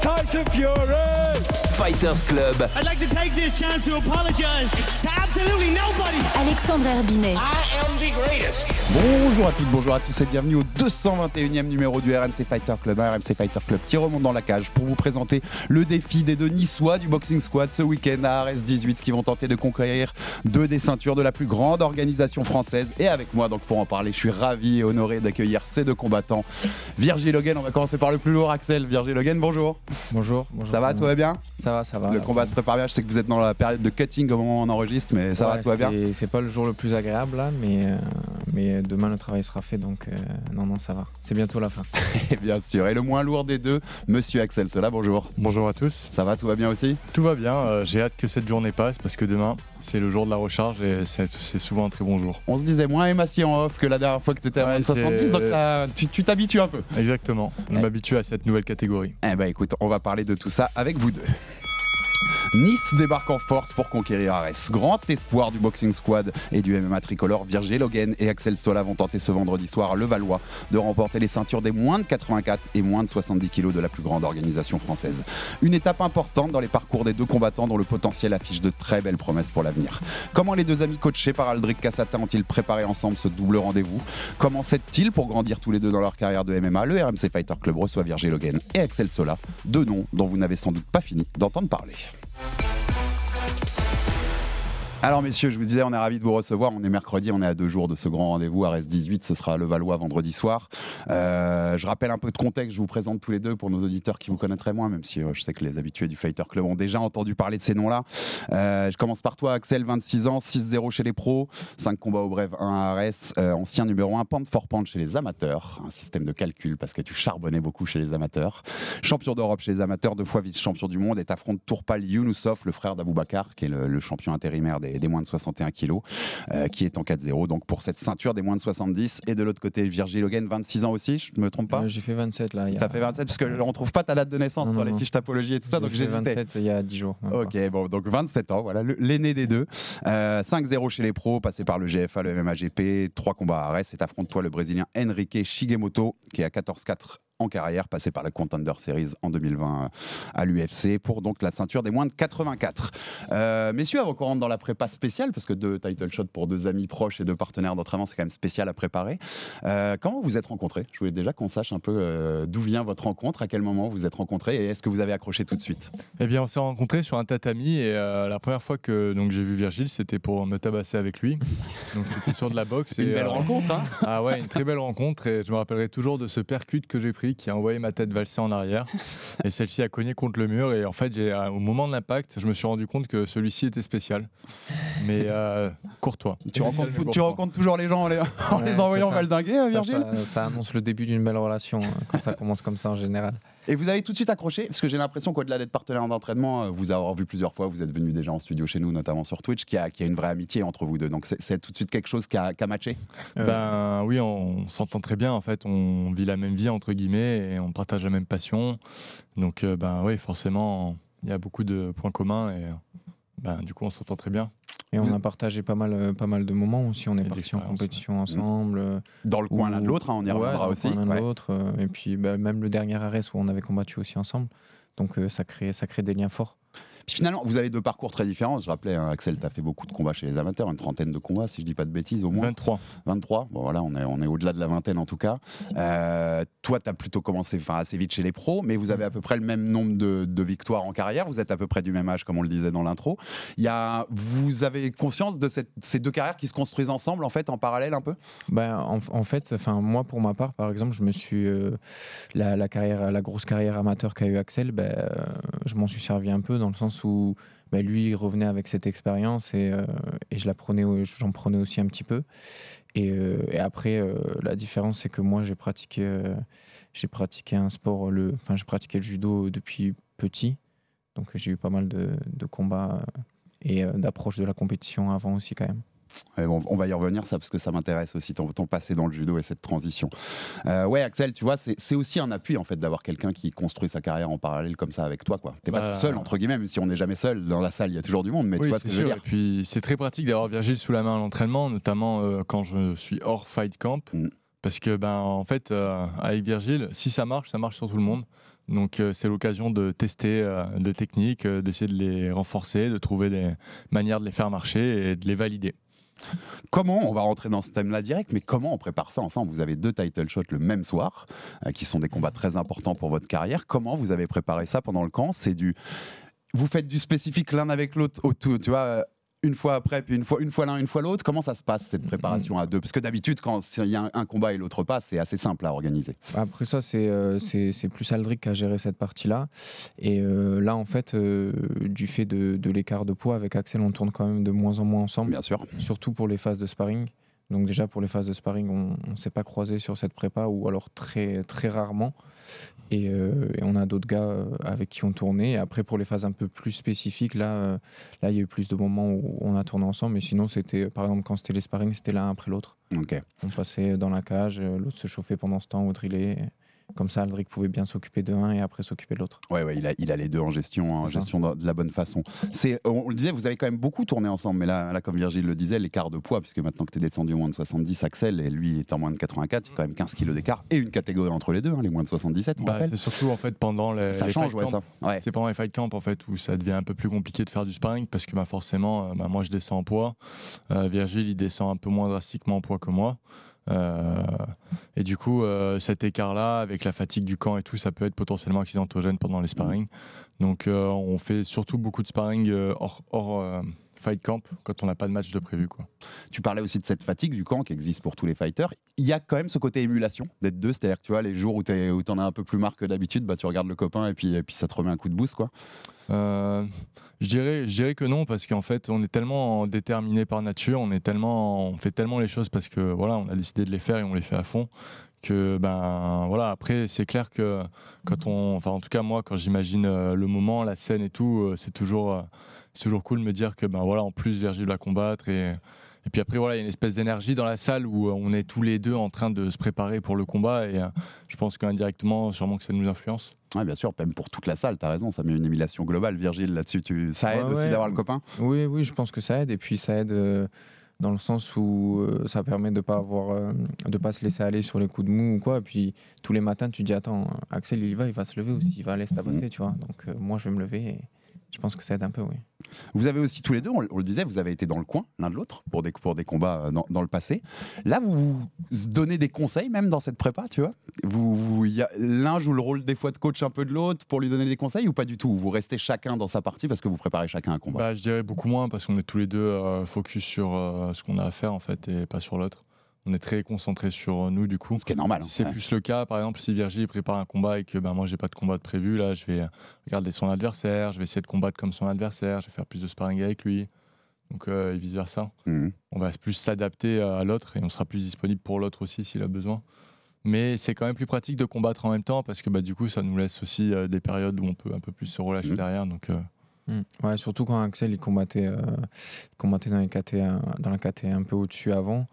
Tyson Fury. Fighters Club. I'd like to take this chance to apologize to absolutely nobody. Alexandre Herbinet. I am the greatest. Bonjour à toutes, bonjour à tous et bienvenue au 221e numéro du RMC Fighter Club, un RMC Fighter Club qui remonte dans la cage pour vous présenter le défi des deux Niçois du Boxing Squad ce week-end à Arès 18 qui vont tenter de conquérir deux des ceintures de la plus grande organisation française. Et avec moi, donc pour en parler, je suis ravi et honoré d'accueillir ces deux combattants. Virgil Logan, on va commencer par le plus lourd, Axel. Virgil Logan, bonjour. Bonjour, bonjour. Ça va, tout va bien? Ça va, ça va. Le combat se prépare bien. Je sais que vous êtes dans la période de cutting au moment où on enregistre, mais ça va, tout va bien c'est- pas le jour le plus agréable là, mais, euh, mais demain le travail sera fait donc euh, non, non, ça va. C'est bientôt la fin. Et bien sûr. Et le moins lourd des deux, monsieur Axel Cela, bonjour. Bonjour à tous. Ça va, tout va bien aussi? Tout va bien. euh, J'ai hâte que cette journée passe parce que demain, c'est le jour de la recharge et c'est souvent un très bon jour. On se disait moins émacié en off que la dernière fois que tu étais à Ouais, moins de 70, c'est- donc ça, tu tu t'habitues un peu. Exactement. Je Ouais. m'habitue à cette nouvelle catégorie. Eh ben écoute, on va parler de tout ça avec vous deux. Nice débarque en force pour conquérir Arès. Grand espoir du boxing squad et du MMA tricolore, Virgil Logan et Axel Sola vont tenter ce vendredi soir à Levallois de remporter les ceintures des moins de 84 et moins de 70 kilos de la plus grande organisation française. Une étape importante dans les parcours des deux combattants dont le potentiel affiche de très belles promesses pour l'avenir. Comment les deux amis coachés par Aldric Cassata ont-ils préparé ensemble ce double rendez-vous? Comment s'aide-t-il pour grandir tous les deux dans leur carrière de MMA Le RMC Fighter Club reçoit Virgil Logan et Axel Sola, deux noms dont vous n'avez sans doute pas fini d'entendre parler. Bye. Alors messieurs, je vous disais, on est ravis de vous recevoir. On est mercredi, on est à deux jours de ce grand rendez-vous. à 18 ce sera à Levallois vendredi soir. Euh, je rappelle un peu de contexte, je vous présente tous les deux pour nos auditeurs qui vous connaîtraient moins, même si euh, je sais que les habitués du Fighter Club ont déjà entendu parler de ces noms-là. Euh, je commence par toi, Axel, 26 ans, 6-0 chez les pros, 5 combats au bref, 1 à Arès, euh, ancien numéro 1, pente for pente chez les amateurs, un système de calcul parce que tu charbonnais beaucoup chez les amateurs. Champion d'Europe chez les amateurs, deux fois vice-champion du monde, et t'affrontes Tourpal Younoussov, le frère d'Aboubacar, qui est le champion intérimaire des, des moins de 61 kilos, euh, qui est en 4-0. Donc pour cette ceinture des moins de 70. Et de l'autre côté, Virgil Hogan, 26 ans aussi, je me trompe pas Euh, J'ai fait 27 là. il y a- T'as fait 27 parce que on trouve pas ta date de naissance Non, sur non, les fiches topologie et tout ça, J'ai donc j'hésitais. 27 il y a 10 jours. Ok, bon, donc 27 ans, voilà, l'aîné des deux. Euh, 5-0 chez les pros, passé par le GFA, le MMAGP, 3 combats à Arès, et affronte-toi le Brésilien Henrique Shigemoto, qui est à 14-4 en carrière, passé par la Contender Series en 2020 à l'UFC, pour donc la ceinture des moins de 84. Euh, messieurs, avant qu'on rentre dans la prépa spéciale, parce que deux title shots pour deux amis proches et deux partenaires d'entraînement, c'est quand même spécial à préparer. Euh, comment vous vous êtes rencontrés? Je voulais déjà qu'on sache un peu euh, d'où vient votre rencontre, à quel moment vous vous êtes rencontrés, et est-ce que vous avez accroché tout de suite? Eh bien, on s'est rencontrés sur un tatami et euh, la première fois que donc j'ai vu Virgile, c'était pour me tabasser avec lui. Donc c'était sur de la boxe. Une et, belle euh, rencontre, hein? Ah ouais, une très belle rencontre et je me rappellerai toujours de ce percute que j'ai pris qui a envoyé ma tête valser en arrière et celle-ci a cogné contre le mur et en fait j'ai euh, au moment de l'impact je me suis rendu compte que celui-ci était spécial mais euh, courtois. Tu rencontres, Spécial, mais tu courtois. rencontres toujours les gens en les, en Ouais, les c'est envoyant valdinguer, euh, Ça, Virgile? ça, ça annonce le début d'une belle relation hein, quand ça commence comme ça en général. Et vous avez tout de suite accroché, parce que j'ai l'impression qu'au-delà d'être partenaire d'entraînement, euh, vous avoir vu plusieurs fois, vous êtes venu déjà en studio chez nous, notamment sur Twitch, qu'il y a, a une vraie amitié entre vous deux. Donc c'est- tout de suite quelque chose qui a, qui a matché. Euh, Ben oui, on, s'entend très bien en fait, on vit la même vie entre guillemets et on partage la même passion. Donc euh, ben oui, forcément, il y a beaucoup de points communs et ben du coup on s'entend très bien. et on a partagé pas mal, euh, pas mal de moments aussi. On est Et parti en compétition ensemble. euh, Dans le coin l'un de l'autre, hein, on y ouais, reviendra dans le aussi. coin l'un de Ouais. l'autre, euh, et puis bah, même le dernier arrêt où on avait combattu aussi ensemble. Donc euh, ça, crée, ça crée des liens forts. Puis finalement, vous avez deux parcours très différents. Je rappelais, hein, Axel, tu as fait beaucoup de combats chez les amateurs, une trentaine de combats, si je dis pas de bêtises, au moins. 23. 23. Bon, voilà, on est, on est au-delà de la vingtaine en tout cas. Euh, toi, tu as plutôt commencé enfin, assez vite chez les pros, mais vous avez à peu près le même nombre de, de victoires en carrière. Vous êtes à peu près du même âge, comme on le disait dans l'intro. Il y a, vous avez conscience de cette- ces deux carrières qui se construisent ensemble, en fait, en parallèle un peu? Ben, en, en fait, enfin moi pour ma part, par exemple, je me suis euh, la, la carrière, la grosse carrière amateur qu'a eu Axel, ben, euh, je m'en suis servi un peu dans le sens où ben, lui revenait avec cette expérience et, euh, je la prenais, j'en prenais aussi un petit peu. Et, euh, après, euh, la différence c'est que moi j'ai pratiqué, j'ai pratiqué un sport, le, enfin j'ai pratiqué le judo depuis petit, donc j'ai eu pas mal de, de combats et euh, d'approche de la compétition avant aussi quand même. Bon, on va y revenir, ça, parce que ça m'intéresse aussi, ton, ton passé dans le judo et cette transition. Euh, ouais, Axel, tu vois, c'est aussi un appui, en fait, d'avoir quelqu'un qui construit sa carrière en parallèle comme ça avec toi, quoi. T'es pas Bah, tout seul, entre guillemets, même si on n'est jamais seul. Dans la salle, il y a toujours du monde, mais tu Oui, vois ce je veux sûr. dire. Et puis c'est très pratique d'avoir Virgile sous la main à l'entraînement, notamment euh, quand je suis hors fight camp. Mm. Parce que ben en fait euh, avec Virgile, si ça marche, ça marche sur tout le monde. Donc euh, c'est l'occasion de tester euh, des techniques, euh, d'essayer de les renforcer, de trouver des manières de les faire marcher et de les valider. Comment, on va rentrer dans ce thème-là direct, mais comment on prépare ça ensemble? Vous avez deux title shots le même soir, euh, qui sont des combats très importants pour votre carrière. Comment vous avez préparé ça pendant le camp? C'est du. Vous faites du spécifique l'un avec l'autre, tu vois une fois après, puis une fois, une fois l'un, une fois l'autre. Comment ça se passe cette préparation à deux? Parce que d'habitude, quand il y a un, combat et l'autre pas, c'est assez simple à organiser. Après ça, c'est euh, c'est plus Aldric qui a géré cette partie-là. Et euh, là, en fait, euh, du fait de, de l'écart de poids avec Axel, on tourne quand même de moins en moins ensemble, Bien sûr. surtout pour les phases de sparring. Donc déjà pour les phases de sparring, on ne s'est pas croisé sur cette prépa ou alors très très rarement. Et, euh, et on a d'autres gars euh, avec qui on tournait. Et après pour les phases un peu plus spécifiques, là, euh, là il y a eu plus de moments où on a tourné ensemble. Mais sinon c'était par exemple quand c'était les sparring, c'était l'un après l'autre. On passait dans la cage, l'autre se chauffait pendant ce temps ou drillait. Comme ça, Aldric pouvait bien s'occuper de un et après s'occuper de l'autre. Ouais, ouais, il a, il a les deux en gestion, en C'est ça. gestion de, de la bonne façon. C'est, on le disait, vous avez quand même beaucoup tourné ensemble, mais là, là comme Virgile le disait, l'écart de poids, puisque maintenant que tu es descendu au moins de 70, Axel, et lui est en moins de 84, il y a quand même 15 kilos d'écart, et une catégorie entre les deux, hein, les moins de 77, on Bah, rappelle. c'est surtout en fait pendant les, Ça les change, fight ouais, camps. ça. Ouais. C'est pendant les fight camps en fait où ça devient un peu plus compliqué de faire du sparring parce que bah, forcément, euh, bah, moi je descends en poids, Euh, Virgile il descend un peu moins drastiquement en poids que moi. Euh, et du coup, euh, cet écart-là, avec la fatigue du camp et tout, ça peut être potentiellement accidentogène pendant les sparring. Donc, euh, on fait surtout beaucoup de sparring hors, hors, fight camp quand on n'a pas de match de prévu. Quoi. Tu parlais aussi de cette fatigue du camp qui existe pour tous les fighters. Il y a quand même ce côté émulation d'être deux, c'est-à-dire que tu vois, les jours où tu en as un peu plus marre que d'habitude, bah, tu regardes le copain et puis, et puis ça te remet un coup de boost, quoi. Euh, je dirais, je dirais que non parce qu'en fait, on est tellement déterminé par nature, on est tellement, on fait tellement les choses parce que voilà, on a décidé de les faire et on les fait à fond. Que ben voilà, après c'est clair que quand on, enfin en tout cas moi, quand j'imagine euh, le moment, la scène et tout, euh, c'est toujours, c'est toujours cool de me dire que ben voilà, en plus Virgile va combattre et et puis après, voilà, il y a une espèce d'énergie dans la salle où euh, on est tous les deux en train de se préparer pour le combat. Et euh, je pense qu'indirectement, sûrement que ça nous influence. Ouais, bien sûr, même pour toute la salle, tu as raison, ça met une émulation globale. Virgile, là-dessus, tu... ça aide Ouais, aussi ouais. d'avoir le copain? Oui, oui, je pense que ça aide. Et puis ça aide euh, dans le sens où euh, ça permet de pas avoir, euh, de pas se laisser aller sur les coups de mou ou quoi. Et puis tous les matins, tu te dis attends, Axel il y va, il va se lever aussi, il va aller se tabasser, tu vois. Donc euh, moi je vais me lever. Et je pense que ça aide un peu, oui. Vous avez aussi tous les deux, on, on le disait, vous avez été dans le coin l'un de l'autre pour des, pour des combats euh, dans, dans le passé. Là, vous vous donnez des conseils même dans cette prépa, tu vois? Vous, L'un joue le rôle des fois de coach un peu de l'autre pour lui donner des conseils ou pas du tout? Vous restez chacun dans sa partie parce que vous préparez chacun un combat? Bah, je dirais beaucoup moins parce qu'on est tous les deux euh, focus sur euh, ce qu'on a à faire en fait et pas sur l'autre. On est très concentré sur euh, nous du coup. Ce qui est normal. hein. Si c'est Ouais. plus le cas, par exemple, si Virgile prépare un combat et que ben, moi j'ai pas de combat de prévu, là je vais euh, regarder son adversaire, je vais essayer de combattre comme son adversaire, je vais faire plus de sparring avec lui. Donc euh, et vice versa. Mhm. On va plus s'adapter à l'autre et on sera plus disponible pour l'autre aussi s'il a besoin. Mais c'est quand même plus pratique de combattre en même temps parce que bah, du coup ça nous laisse aussi euh, des périodes où on peut un peu plus se relâcher Mhm. derrière. Donc euh, Mm. Ouais, surtout quand Axel il combattait, euh, il combattait dans, les KT, un- dans la KT un peu au-dessus avant.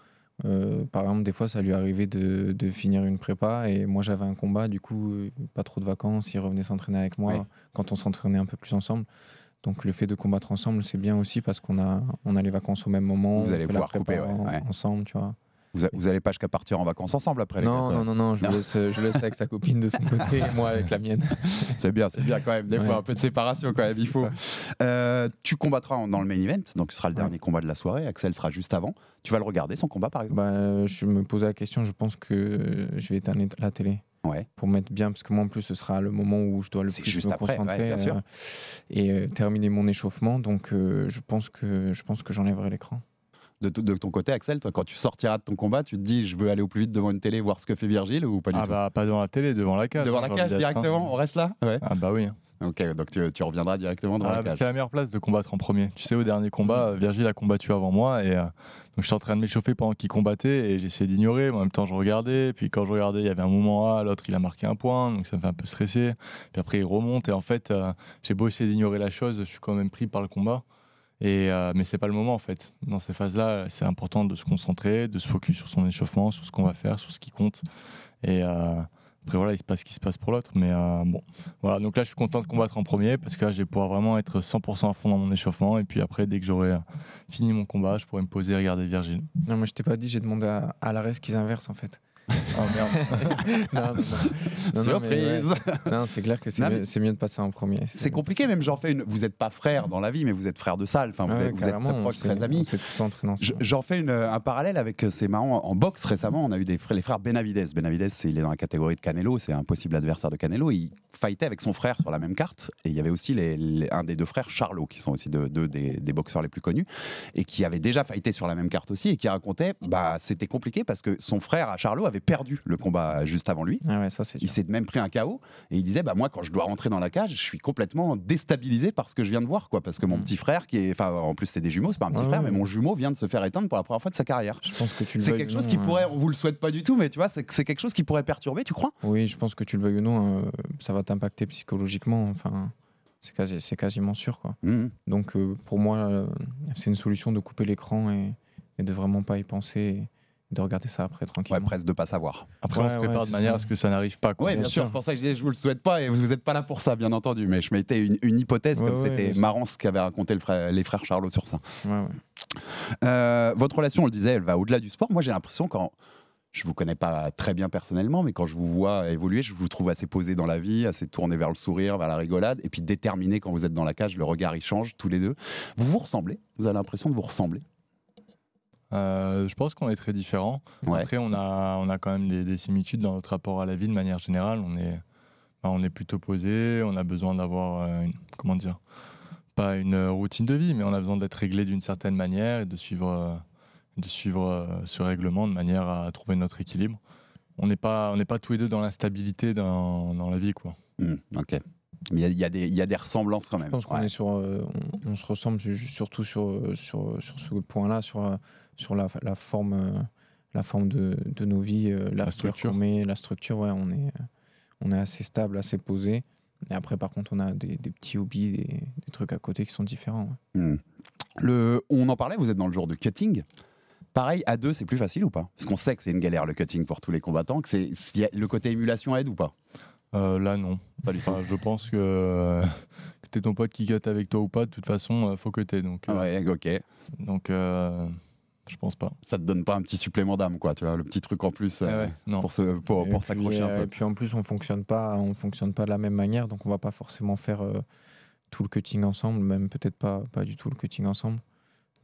Euh, par exemple, des fois, ça lui arrivait de, de finir une prépa et moi j'avais un combat, du coup, euh, pas trop de vacances, il revenait s'entraîner avec moi Ouais. quand on s'entraînait un peu plus ensemble. Donc le fait de combattre ensemble, c'est bien aussi parce qu'on a, on a les vacances au même moment, Vous on allez fait la pouvoir prépa couper, ouais, en- ouais. ensemble, tu vois. Vous, a- vous allez pas jusqu'à partir en vacances ensemble après les Non, non, non, non, je Non. le laisse, je le laisse avec sa copine de son côté et moi avec la mienne. C'est bien, c'est bien quand même. Des Ouais. fois, un peu de séparation quand même, il faut. Euh, tu combattras dans le main event, donc ce sera le Ouais. dernier combat de la soirée. Axel sera juste avant. Tu vas le regarder, son combat par exemple? Bah, je me posais la question, je pense que je vais éteindre la télé. Ouais. Pour mettre bien, parce que moi en plus ce sera le moment où je dois le plus juste me après, ouais, concentrer bien sûr. euh, et euh, terminer mon échauffement. Donc euh, je pense que je pense que j'enlèverai l'écran. De, ton côté, Axel, toi, quand tu sortiras de ton combat, tu te dis je veux aller au plus vite devant une télé voir ce que fait Virgile ou pas du ah tout? bah pas devant la télé, devant la cage. Devant hein, la j'ai cage d'être, hein. directement, on reste là? Ouais. Ah bah oui. Ok, donc tu, tu reviendras directement dans Ah, la cage. c'est la meilleure place de combattre en premier. Tu sais, au dernier combat, Virgile a combattu avant moi et euh, donc j'étais en train de m'échauffer pendant qu'il combattait et j'essayais d'ignorer. En même temps, je regardais. Puis quand je regardais, il y avait un moment A, l'autre il a marqué un point, donc ça me fait un peu stresser. Puis après, il remonte et en fait, euh, j'ai beau essayer d'ignorer la chose, je suis quand même pris par le combat. Et euh, mais c'est pas le moment en fait. Dans ces phases-là, c'est important de se concentrer, de se focus sur son échauffement, sur ce qu'on va faire, sur ce qui compte. Et euh, après voilà, il se passe ce qui se passe pour l'autre. Mais euh, bon, voilà. Donc là, je suis content de combattre en premier parce que là, je vais pouvoir vraiment être 100% à fond dans mon échauffement. Et puis après, dès que j'aurai euh, fini mon combat, je pourrai me poser et regarder Virgile. Non, moi je t'ai pas dit, j'ai demandé à, à l'ARES qu'ils inversent en fait. Oh merde. non, non, non. Non, non, mais ouais. Surprise Non, c'est clair que c'est mieux, de passer en premier. C'est compliqué, même j'en fais une. Vous n'êtes pas frères dans la vie, mais vous êtes frères de salle. Enfin, vous, ouais, êtes, vous êtes très proches, très amis. J'en fais une- un parallèle avec, euh, c'est marrant, en boxe récemment, on a eu des frères, les frères Benavides. Benavides, il est dans la catégorie de Canelo, c'est un possible adversaire de Canelo. Il fightait avec son frère sur la même carte. Et il y avait aussi les- les- un des deux frères, Charlot, qui sont aussi deux, deux des, des boxeurs les plus connus, et qui avait déjà fighté sur la même carte aussi, et qui racontait, bah, c'était compliqué parce que son frère, à Charlot, avait perdu le combat juste avant lui. Ah ouais, ça c'est Il s'est même pris un KO et il disait bah moi quand je dois rentrer dans la cage je suis complètement déstabilisé par ce que je viens de voir quoi parce que mon Mm. petit frère qui est enfin en plus c'est des jumeaux c'est pas un petit Ouais, frère ouais. mais mon jumeau vient de se faire éteindre pour la première fois de sa carrière. Je pense que tu C'est quelque chose non, qui pourrait on vous le souhaite pas du tout mais tu vois c'est quelque chose qui pourrait perturber tu crois? Oui, je pense que tu le veuilles ou non, euh, ça va t'impacter psychologiquement. Enfin, c'est quasi, quasiment sûr quoi. Mhm. Donc euh, pour moi, euh, c'est une solution de couper l'écran et, et de vraiment pas y penser et de regarder ça après Ouais tranquillement. presque de pas savoir. Après, Ouais, on se prépare ouais, de manière ça. à ce que ça n'arrive pas. Quoi. Ouais bien bien sûr sûr. c'est pour ça que je disais je vous le souhaite pas et vous n'êtes pas là pour ça bien entendu mais je mettais une, une hypothèse Ouais, comme ouais, c'était marrant ce qu'avaient raconté le frère- les frères Charlot sur ça. Ouais, ouais. Euh, votre relation, on le disait, elle va au-delà du sport. Moi, j'ai l'impression quand je vous connais pas très bien personnellement, mais quand je vous vois évoluer, je vous trouve assez posé dans la vie, assez tourné vers le sourire, vers la rigolade, et puis déterminé quand vous êtes dans la cage. Le regard, il change tous les deux. Vous vous ressemblez? Vous avez l'impression de vous ressembler? Euh, je pense qu'on est très différents. Ouais. Après, on a, on a quand même des, des similitudes dans notre rapport à la vie de manière générale. On est, ben, on est plutôt posé, on a besoin d'avoir, euh, une- comment dire, pas une euh, routine de vie, mais on a besoin d'être réglé d'une certaine manière et de suivre, euh, de suivre euh, ce règlement de manière à trouver notre équilibre. On n'est pas, on n'est pas tous les deux dans l'instabilité dans, dans la vie, quoi. Hmm, ok. Mais il y y, a des- il y a des ressemblances quand même. Je pense qu'on Ouais. est sur, euh, on, on se ressemble surtout sur, sur, sur ce point-là, sur, euh, sur la, la forme, euh, la forme de, de nos vies, euh, la, La structure. met, la structure. Ouais, on est, euh, on est assez stable, assez posé. Et après, par contre, on a des, des petits hobbies, des, des trucs à côté qui sont différents. ouais. Hmm. Le, on en parlait, vous êtes dans le jour de cutting. Pareil, à deux, c'est plus facile ou pas? Parce qu'on sait que c'est une galère le cutting pour tous les combattants, que c'est le côté émulation aide ou pas? Euh, là, non. Pas du tout. Enfin, je pense que, que t'es ton pote qui cut avec toi ou pas, de toute façon, faut que t'aies. Donc, euh, Ouais, ok. donc euh, je pense pas. Ça te donne pas un petit supplément d'âme, quoi, tu vois, le petit truc en plus Ah euh, ouais, non. pour, Et s'accrocher euh, un Et peu. puis en plus, on fonctionne pas, on fonctionne pas de la même manière, donc on va pas forcément faire euh, tout le cutting ensemble, même peut-être pas, pas du tout le cutting ensemble.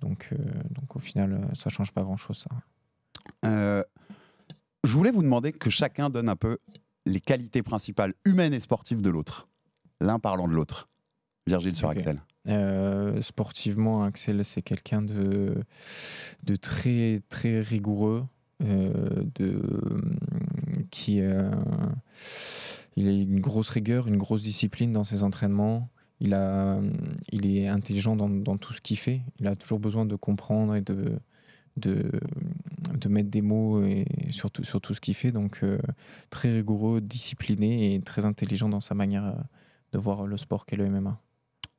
Donc, euh, donc au final, euh, ça change pas grand-chose. Ça. Euh, je voulais vous demander que chacun donne un peu les qualités principales humaines et sportives de l'autre, l'un parlant de l'autre. Virgile sur. Axel. Euh, sportivement, Axel, c'est quelqu'un de, très, très rigoureux, euh, de, qui euh, il a une grosse rigueur, une grosse discipline dans ses entraînements. Il, il est intelligent dans, tout ce qu'il fait. Il a toujours besoin de comprendre et de, de mettre des mots sur, tout, ce qu'il fait. Donc, très rigoureux, discipliné et très intelligent dans sa manière de voir le sport qu'est le MMA.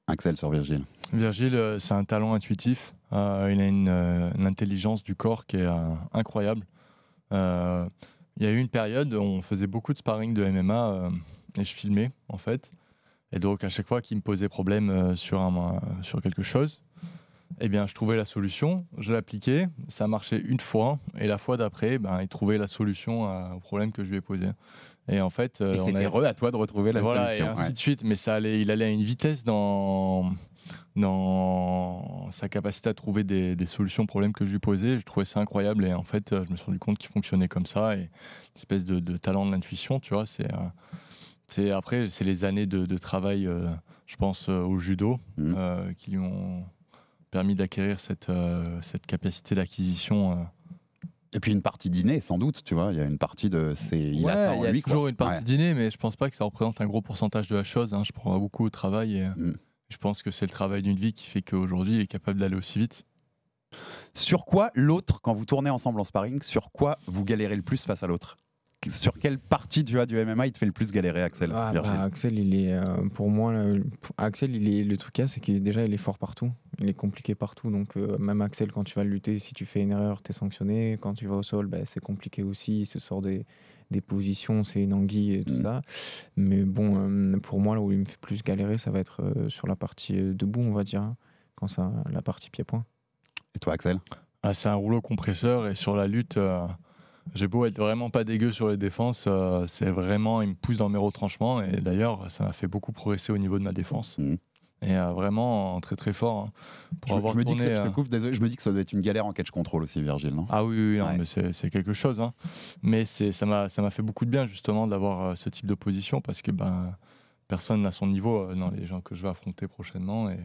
Axel sur Virgile. Virgile, euh, c'est un talent intuitif. Euh, il a une, euh, une intelligence du corps qui est incroyable. Il y a eu une période où on faisait beaucoup de sparring de MMA et je filmais en fait. Et donc à chaque fois qu'il me posait problème sur quelque chose, eh bien je trouvais la solution, je l'appliquais, ça marchait une fois et la fois d'après, ben, il trouvait la solution à- au problème que je lui ai posé. Et en fait, euh, Et on c'était heureux à toi de retrouver la voilà, solution. et ainsi ouais. de suite. Mais ça allait, il allait à une vitesse dans, dans sa capacité à trouver des, des solutions aux problèmes que je lui posais. Je trouvais ça incroyable. Et en fait, euh, je me suis rendu compte qu'il fonctionnait comme ça. Et une espèce de, de talent de l'intuition, tu vois. C'est, euh, c'est, après, c'est les années de, de travail, euh, je pense, euh, au judo, euh, qui lui ont permis d'acquérir cette, euh, cette capacité d'acquisition. euh. Et puis une partie dîner, sans doute, tu vois. Il y a une partie de. C'est, il a ça en il y a lui. quoi. toujours une partie Ouais. dîner, mais je pense pas que ça représente un gros pourcentage de la chose. hein. Je prends beaucoup au travail et Mm. je pense que c'est le travail d'une vie qui fait qu'aujourd'hui il est capable d'aller aussi vite. Sur quoi l'autre, quand vous tournez ensemble en sparring, sur quoi vous galérez le plus face à l'autre? Sur quelle partie tu vois, du MMA il te fait le plus galérer, Axel Ah, bah, Axel, il est, euh, pour moi, le- pour- Axel, il est, le truc qu'il y a, c'est qu'il déjà, il est fort partout. Il est compliqué partout. Donc, euh, même Axel, quand tu vas lutter, si tu fais une erreur, tu es sanctionné. Quand tu vas au sol, bah, c'est compliqué aussi. Il se sort des, des positions, c'est une anguille et tout Mm. ça. Mais bon, euh, pour moi, là où il me fait plus galérer, ça va être sur la partie debout, on va dire. hein, quand ça, la partie pied-point. Et toi, Axel? Ah, c'est un rouleau compresseur et sur la lutte, euh, j'ai beau être vraiment pas dégueu sur les défenses, euh, c'est vraiment, il me pousse dans mes retranchements et d'ailleurs, ça m'a fait beaucoup progresser au niveau de ma défense. Mhm. Et euh, vraiment très très fort. hein. Pour je, avoir je me dis que ça- je te coupe, désolé, je me dis que ça doit être une galère en catch control aussi, Virgile, non? Ah oui, oui, Ouais. mais c'est quelque chose. hein. Mais c'est- ça m'a fait beaucoup de bien justement d'avoir euh, ce type d'opposition parce que ben, personne n'a son niveau euh, dans les gens que je vais affronter prochainement. Et,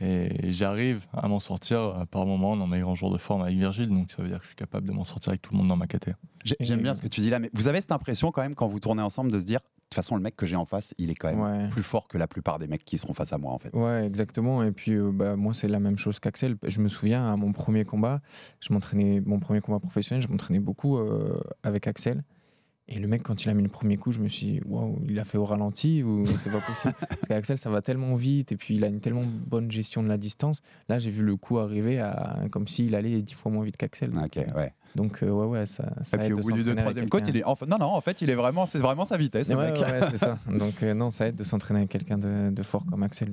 et j'arrive à m'en sortir par moment dans mes grands jours de forme avec Virgile. Donc ça veut dire que je suis capable de m'en sortir avec tout le monde dans ma KT. J'ai- J'aime bien ce que tu dis là, mais vous avez cette impression quand même quand vous tournez ensemble de se dire, de toute façon, le mec que j'ai en face, il est quand même Ouais. plus fort que la plupart des mecs qui seront face à moi, en fait. Ouais, exactement. Et puis, euh, bah, moi, c'est la même chose qu'Axel. Je me souviens, à mon premier combat, je m'entraînais, mon premier combat professionnel, je m'entraînais beaucoup euh, avec Axel. Et le mec, quand il a mis le premier coup, je me suis dit, waouh, il a fait au ralenti ou c'est pas possible? Parce qu'Axel, ça va tellement vite et puis il a une tellement bonne gestion de la distance. Là, j'ai vu le coup arriver à, comme s'il allait dix fois moins vite qu'Axel. Ok, ouais. Donc, euh, ouais, ouais, ça, ça Et puis aide au de bout du s'entraîner avec troisième côte, quelqu'un. il est. Enfin, non, non, en fait, il est vraiment, c'est vraiment sa vitesse, Ouais, mec. ouais, ouais, c'est ça. Donc, euh, non, ça aide de s'entraîner avec quelqu'un de, de fort comme Axel.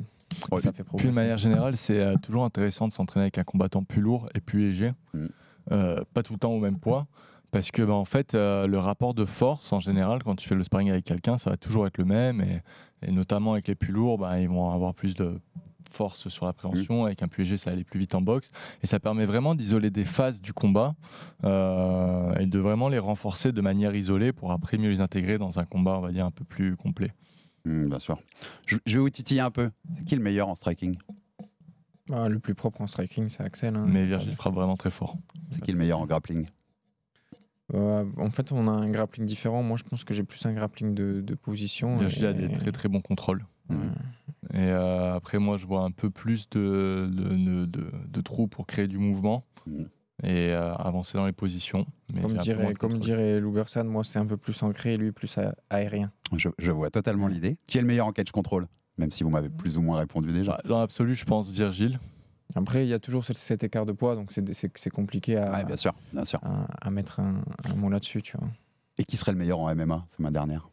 Ouais, ça fait Puis de progresser. manière générale, c'est euh, toujours intéressant de s'entraîner avec un combattant plus lourd et plus léger. Mm. Euh, pas tout le temps au même poids. Parce que bah, en fait, euh, le rapport de force en général, quand tu fais le sparring avec quelqu'un, ça va toujours être le même. Et, et notamment avec les plus lourds, bah, ils vont avoir plus de force sur l'appréhension. Avec un plus léger, ça va aller plus vite en boxe. Et ça permet vraiment d'isoler des phases du combat euh, et de vraiment les renforcer de manière isolée pour après mieux les intégrer dans un combat, on va dire, un peu plus complet. Hmm, bien sûr. Je, je vais vous titiller un peu. C'est qui le meilleur en striking? Ah, le plus propre en striking, c'est Axel. hein. Mais Virgile frappe vraiment très fort. C'est qui le meilleur en grappling? Euh, en fait, on a un grappling différent. Moi, je pense que j'ai plus un grappling de, de position. Virgile a des très très bons contrôles. Ouais. Et euh, après, moi, je vois un peu plus de, de, de- de- de trous pour créer du mouvement Mhm. et euh, avancer dans les positions. Mais Comme dirait, comme dirait Lou Bersan, moi, c'est un peu plus ancré et lui, plus a- aérien. je, je vois totalement l'idée. Qui est le meilleur en catch control Même si vous m'avez plus ou moins répondu déjà? Bah, Dans l'absolu, je pense Virgile. Après, il y a toujours cet, cet écart de poids, donc c'est- compliqué à, Ouais, bien sûr, bien sûr. à, à mettre un, un mot là-dessus, tu vois. Et qui serait le meilleur en MMA C'est ma dernière.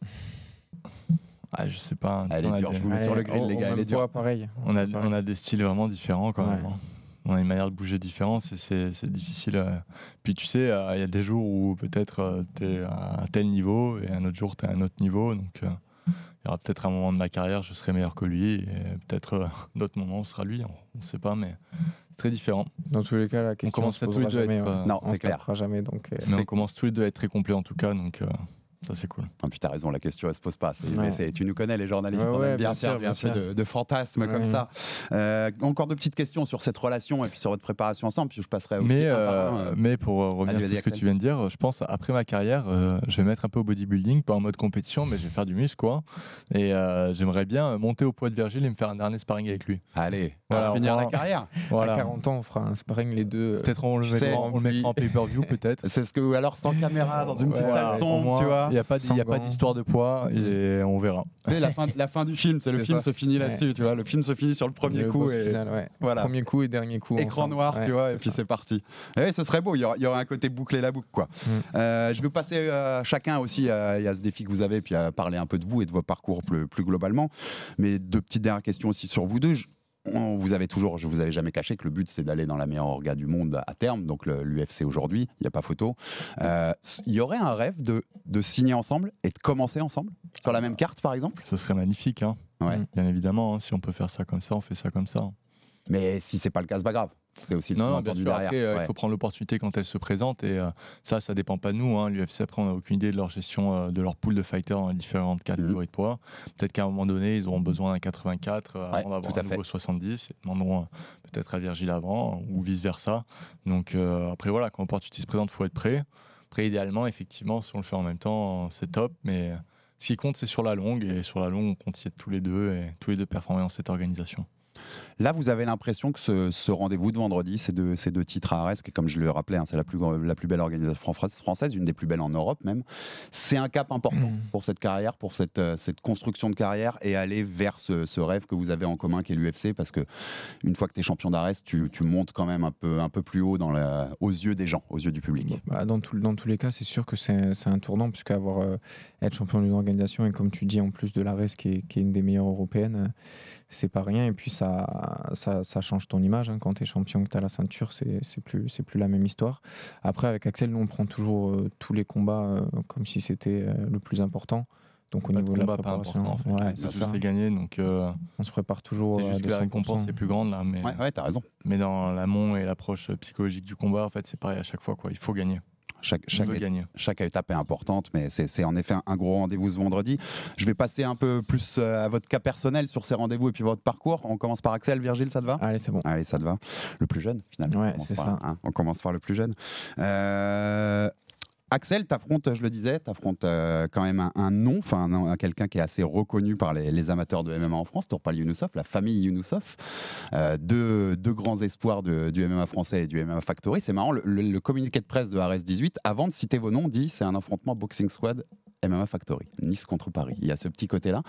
Ah, je sais pas. Elle est on, a dure, des, je vous mets sur le grill, au- les au gars, elle même est dure. poids, pareil. on, a, C'est pareil. on a des styles vraiment différents quand même. Ouais. hein. On a une manière de bouger différente, c'est- difficile. euh. Puis tu sais, euh, il y a des jours où peut-être tu es à un tel niveau et un autre jour tu es à un autre niveau. Donc euh, il y aura peut-être un moment de ma carrière, je serai meilleur que lui. Et peut-être euh, d'autres moments, ce sera lui. On ne sait pas, mais c'est très différent. Dans tous les cas, la question commence se tous les deux à jamais. être, ouais. euh, Non, on tapera jamais, donc... euh, Mais on commence tous les deux à être très complets en tout cas, donc euh, ça c'est cool. Ah, puis t'as raison, la question elle se pose pas. C'est- Ouais. mais c'est- tu nous connais les journalistes, Ouais, on ouais, aime bien, bien faire sûr, bien bien sûr de, de fantasmes comme Ouais. ça. Euh, encore de petites questions sur cette relation et puis sur votre préparation ensemble, puis je passerai aussi Mais, euh, un, euh, mais pour euh, revenir Vas-y, sur ce que tu viens de dire, je pense après ma carrière, euh, je vais mettre un peu au bodybuilding, pas en mode compétition, mais je vais faire du muscle quoi. Et euh, j'aimerais bien monter au poids de Virgile et me faire un dernier sparring avec lui. Allez, Voilà, on va finir la carrière. Voilà. À 40 ans, on fera un sparring les deux. Peut-être on, le mettra, en pay-per-view peut-être. C'est ce que, ou alors sans caméra, dans une petite salle sombre, tu vois. Il n'y a pas, il d'histoire de poids et on verra. Sais, la, fin, la fin du film, c'est le C'est film ça. se finit là-dessus, tu vois. Le film se finit sur le premier le coup et final, ouais. voilà. Premier coup et dernier coup. écran ensemble. noir, Ouais, tu vois, et c'est puis c'est parti. Et ce serait beau, il y, aurait, il y aurait un côté boucler la boucle, quoi. Mm. Euh, je vais passer euh, chacun aussi à, à ce défi que vous avez, puis à parler un peu de vous et de vos parcours plus, plus globalement. Mais deux petites dernières questions aussi sur vous deux. Je- on- vous avez toujours, je vous avais jamais caché que le but c'est d'aller dans la meilleure orga du monde à terme, donc l'UFC aujourd'hui, il n'y a pas photo. Euh, Il y aurait un rêve de, de signer ensemble et de commencer ensemble? Sur la même carte par exemple? Ce serait magnifique, hein. Ouais. Bien évidemment. hein. si on peut faire ça comme ça, on fait ça comme ça. Mais si c'est pas le cas, c'est pas grave. C'est aussi le Non, non, bien sûr. derrière. Après, euh, Ouais. il faut prendre l'opportunité quand elle se présente. Et euh, ça, ça dépend pas de nous. hein. L'UFC, après, on n'a aucune idée de leur gestion euh, de leur pool de fighters dans les différentes catégories de poids. Peut-être qu'à un moment donné, ils auront besoin d'un 84 euh, Ouais, avant d'avoir un nouveau fait. 70. Ils demanderont euh, peut-être à Virgile avant ou vice-versa. Donc euh, après, voilà, quand l'opportunité se présente, il faut être prêt. Après, idéalement, effectivement, si on le fait en même temps, c'est top. Mais ce qui compte, c'est sur la longue. Et sur la longue, on compte y être tous les deux et tous les deux performer dans cette organisation. Là, vous avez l'impression que ce, ce rendez-vous de vendredi, ces deux, ces deux titres à Arès, qui, comme je le rappelais, hein, c'est la plus, la plus belle organisation fran- française, une des plus belles en Europe même, c'est un cap important Mm. pour cette carrière, pour cette, euh, cette construction de carrière et aller vers ce, ce rêve que vous avez en commun qui est l'UFC, parce que une fois que tu es champion d'Arès, tu, tu montes quand même un peu, un peu plus haut dans la, aux yeux des gens, aux yeux du public. Bah, dans, tout- dans tous les cas, c'est sûr que c'est un tournant, puisque avoir, euh, être champion d'une organisation, et comme tu dis, en plus de la RES, qui est, qui est une des meilleures européennes, euh, c'est pas rien. Et puis, ça, ça, ça change ton image. hein. Quand tu es champion, que tu as la ceinture, c'est plus, c'est plus la même histoire. Après, avec Axel, nous, on prend toujours euh, tous les combats euh, comme si c'était euh, le plus important. Donc, au Pas de niveau de la pas préparation. En fait. ouais, C'est ça. gagner. Donc, euh, on se prépare toujours c'est à juste que la 200%. récompense est plus grande là. Mais, Ouais, ouais, t'as raison. mais dans l'amont et l'approche psychologique du combat, en fait, c'est pareil à chaque fois. Quoi. Il faut gagner. Chaque, Je chaque, veux gagner. chaque étape est importante, mais c'est en effet un, un gros rendez-vous ce vendredi. Je vais passer un peu plus euh, à votre cas personnel sur ces rendez-vous et puis votre parcours. On commence par Axel, Virgile, ça te va? Allez, c'est bon. Allez, ça te va. Le plus jeune, finalement. Ouais, on, commence c'est par, ça. hein, on commence par le plus jeune. Euh, Axel, t'affrontes, je le disais, t'affrontes euh, quand même un, un nom, enfin un- un- quelqu'un qui est assez reconnu par les, amateurs de MMA en France, Tourpal Younoussov, la famille Younoussov, euh, deux, grands espoirs du MMA français et du MMA Factory. C'est marrant, le, le- communiqué de presse de RS 18, avant de citer vos noms, dit c'est un affrontement Boxing Squad MMA Factory, Nice contre Paris. Il y a ce petit côté-là.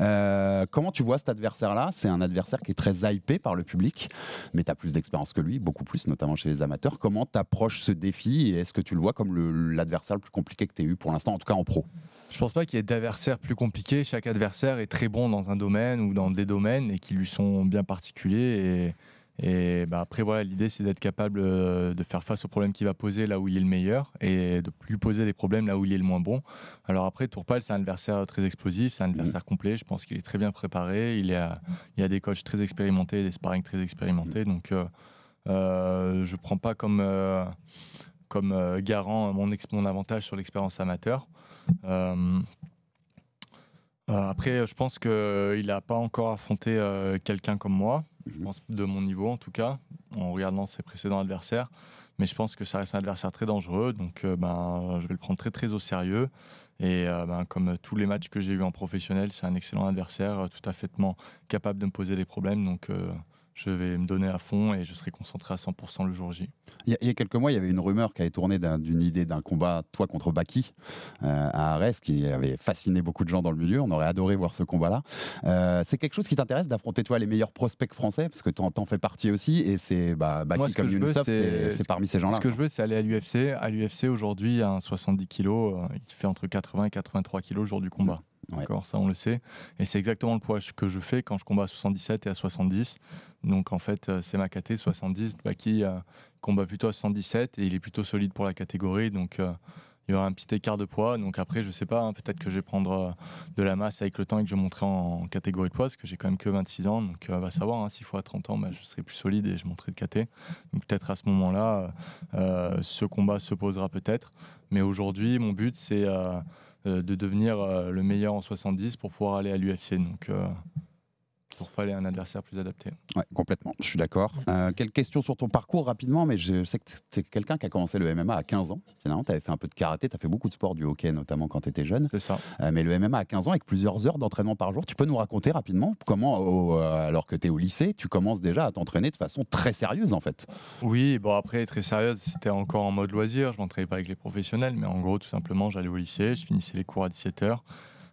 Euh, comment tu vois cet adversaire-là? C'est un adversaire qui est très hypé par le public, mais tu as plus d'expérience que lui, beaucoup plus, notamment chez les amateurs. Comment tu approches ce défi et est-ce que tu le vois comme l'adversaire le, plus compliqué que tu aies eu pour l'instant, en tout cas en pro? Je pense pas qu'il y ait d'adversaires plus compliqués. Chaque adversaire est très bon dans un domaine ou dans des domaines et qui lui sont bien particuliers. Et bah après, voilà, l'idée, c'est d'être capable euh, de faire face aux problèmes qu'il va poser là où il est le meilleur et de lui poser des problèmes là où il est le moins bon. Alors après, Tourpal, c'est un adversaire très explosif, c'est un adversaire complet. Je pense qu'il est très bien préparé. Il y a, il y a des coachs très expérimentés, des sparring très expérimentés. Donc, euh, euh, je prends pas comme, euh, comme garant mon, ex- mon avantage sur l'expérience amateur. Après, je pense qu'il n'a pas encore affronté quelqu'un comme moi, je pense de mon niveau en tout cas, en regardant ses précédents adversaires. Mais je pense que ça reste un adversaire très dangereux, donc euh, ben, je vais le prendre très très au sérieux. Et euh, ben, comme tous les matchs que j'ai eu en professionnel, c'est un excellent adversaire, euh, tout à fait capable de me poser des problèmes. Donc je vais me donner à fond et je serai concentré à 100% le jour J. il y, a, quelques mois, il y avait une rumeur qui avait tourné d'un- d'une idée d'un combat, toi contre Baki, euh, à Arès, qui avait fasciné beaucoup de gens dans le milieu. On aurait adoré voir ce combat-là. Euh, c'est quelque chose qui t'intéresse d'affronter, toi, les meilleurs prospects français, parce que t'en t'en fais partie aussi, et c'est bah, Baki Moi, ce comme c'est- parmi ces gens-là. Ce que je veux, c'est aller à l'UFC. À l'UFC, aujourd'hui, un 70 kg, euh, il fait entre 80 et 83 kg le jour du combat. D'accord, ça on le sait. Et c'est exactement le poids que je fais quand je combats à 77 et à 70. Donc en fait, euh, c'est ma caté 70. Baki euh, combat plutôt à 77 et il est plutôt solide pour la catégorie. Donc euh, il y aura un petit écart de poids. Donc après, je sais pas, hein, peut-être que je vais prendre de la masse avec le temps et que je monterai en, en catégorie de poids parce que j'ai quand même que 26 ans. Donc on va savoir, hein, s'il faut à 30 ans, bah, je serai plus solide et je monterai de caté. Donc peut-être à ce moment-là, ce combat se posera peut-être. Mais aujourd'hui, mon but, c'est de devenir euh, le meilleur en 70 pour pouvoir aller à l'UFC. Euh, pour pas aller à un adversaire plus adapté. Ouais, complètement, je suis d'accord. Euh, quelques questions sur ton parcours rapidement, mais je sais que tu es quelqu'un qui a commencé le MMA à 15 ans. Finalement, tu avais fait un peu de karaté, tu as fait beaucoup de sport, du hockey notamment quand tu étais jeune. C'est ça. Euh, mais le MMA à 15 ans, avec plusieurs heures d'entraînement par jour, tu peux nous raconter rapidement comment, au- euh, alors que tu es au lycée, tu commences déjà à t'entraîner de façon très sérieuse en fait? Oui, bon après, très sérieuse, c'était encore en mode loisir. Je m'entraînais pas avec les professionnels, mais en gros, tout simplement, j'allais au lycée, je finissais les cours à 17h.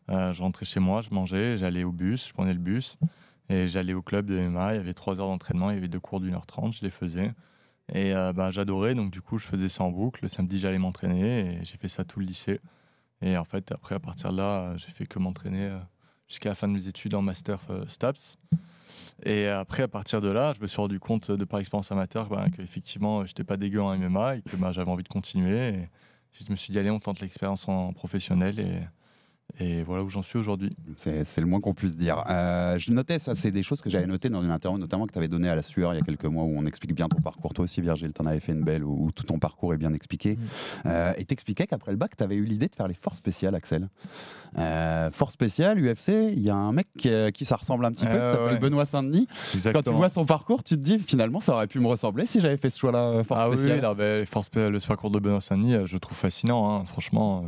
je rentrais chez moi, je mangeais, j'allais au bus, je prenais le bus et j'allais au club de MMA. Il y avait trois heures d'entraînement, il y avait deux cours d'une heure trente, je les faisais. Et euh, bah, j'adorais, donc du coup, je faisais ça en boucle. Le samedi, j'allais m'entraîner et j'ai fait ça tout le lycée. Et en fait, après, à partir de là, j'ai fait que m'entraîner euh, jusqu'à la fin de mes études en master euh, STAPS. Et après, à partir de là, je me suis rendu compte de par expérience amateur bah, qu'effectivement, j'étais pas dégueu en MMA et que bah, j'avais envie de continuer. Et je me suis dit, allez, on tente l'expérience en professionnel. Et voilà où j'en suis aujourd'hui. C'est le moins qu'on puisse dire. Euh, je notais, ça, c'est des choses que j'avais notées dans une interview, notamment que tu avais donnée à la sueur il y a quelques mois, où on explique bien ton parcours. Toi aussi, Virgile, tu en avais fait une belle, où, où tout ton parcours est bien expliqué. Euh, et t'expliquais qu'après le bac, tu avais eu l'idée de faire les forces spéciales, Axel. Euh, force spéciale, UFC, il y a un mec qui, euh, qui ça ressemble un petit peu, Euh, qui s'appelle ouais. Benoît Saint-Denis. Quand tu vois son parcours, tu te dis finalement, ça aurait pu me ressembler si j'avais fait ce choix-là, euh, force Ah oui, spéciale. oui, là, ben, forces le parcours de Benoît Saint-Denis, je le trouve fascinant. hein, franchement,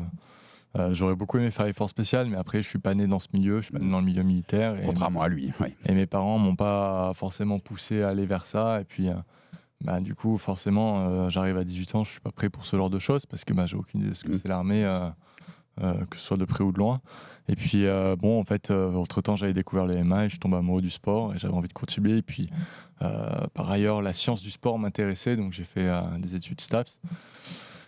euh, j'aurais beaucoup aimé faire les forces spéciales, mais après, je suis pas né dans ce milieu, je suis pas né dans le milieu militaire. Et, Contrairement à lui. oui. et mes parents m'ont pas forcément poussé à aller vers ça. Et puis, euh, bah, du coup, forcément, euh, j'arrive à 18 ans, je suis pas prêt pour ce genre de choses parce que bah, j'ai aucune idée de ce que Mm. c'est l'armée, que ce soit de près ou de loin. Et puis, bon, en fait, entre temps, j'avais découvert les MMA et je tombe amoureux du sport et j'avais envie de continuer. Et puis, par ailleurs, la science du sport m'intéressait, donc j'ai fait des études STAPS.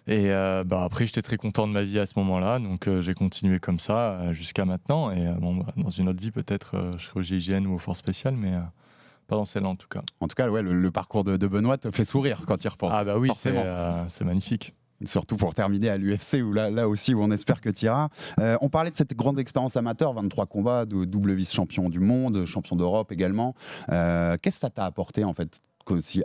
Et euh, bah, après, j'étais très content de ma vie à ce moment-là, donc euh, j'ai continué comme ça euh, jusqu'à maintenant. Et bon, bah, dans une autre vie, peut-être, je serai au GIGN ou aux forces spéciales, mais pas dans celle-là en tout cas. En tout cas, ouais, le, le parcours de, de Benoît te fait sourire quand tu y repenses. Ah bah oui, c'est euh, magnifique. Surtout pour terminer à l'UFC, où là, là aussi, où on espère que tu iras. Euh, on parlait de cette grande expérience amateur, 23 combats, de double vice-champion du monde, champion d'Europe également. Euh, Qu'est-ce que ça t'a apporté, en fait,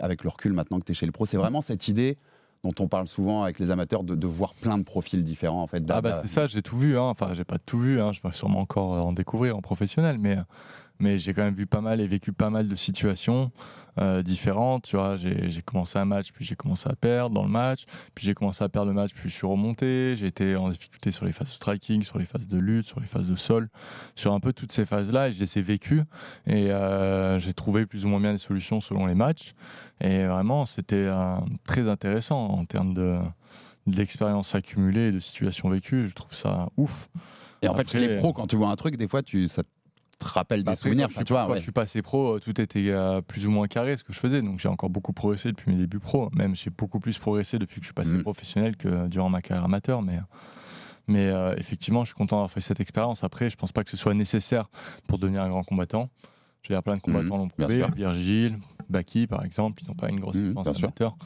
avec le recul maintenant que tu es chez le pro? C'est vraiment cette idée dont on parle souvent avec les amateurs de, de voir plein de profils différents, en fait. Ah bah c'est ça, j'ai tout vu. Hein. Enfin, j'ai pas tout vu. Hein. Je vais sûrement encore euh, en découvrir en professionnel, mais mais j'ai quand même vu pas mal et vécu pas mal de situations euh, différentes. Tu vois, j'ai commencé un match, puis j'ai commencé à perdre dans le match, puis j'ai commencé à perdre le match, puis je suis remonté. J'ai été en difficulté sur les phases de striking, sur les phases de lutte, sur les phases de sol, sur un peu toutes ces phases-là, et je les ai vécues. Et euh, j'ai trouvé plus ou moins bien des solutions selon les matchs. Et vraiment, c'était euh, très intéressant en termes de d'expérience accumulée et de situations vécues. Je trouve ça ouf. Et en fait, chez les pros, quand tu vois un truc, des fois, tu, ça te rappelle Bah des après, souvenirs. Quand, je, enfin, suis- tu vois, quand ouais. je suis passé pro, euh, tout était euh, plus ou moins carré ce que je faisais. Donc j'ai encore beaucoup progressé depuis mes débuts pro. Même j'ai beaucoup plus progressé depuis que je suis passé Mhm. professionnel que durant ma carrière amateur. Mais, mais euh, effectivement, je suis content d'avoir fait cette expérience. Après, je pense pas que ce soit nécessaire pour devenir un grand combattant. Je veux dire, plein de combattants Mhm, l'ont prouvé. Virgile, Baki, par exemple, ils n'ont pas une grosse Mhm, expérience bien sûr.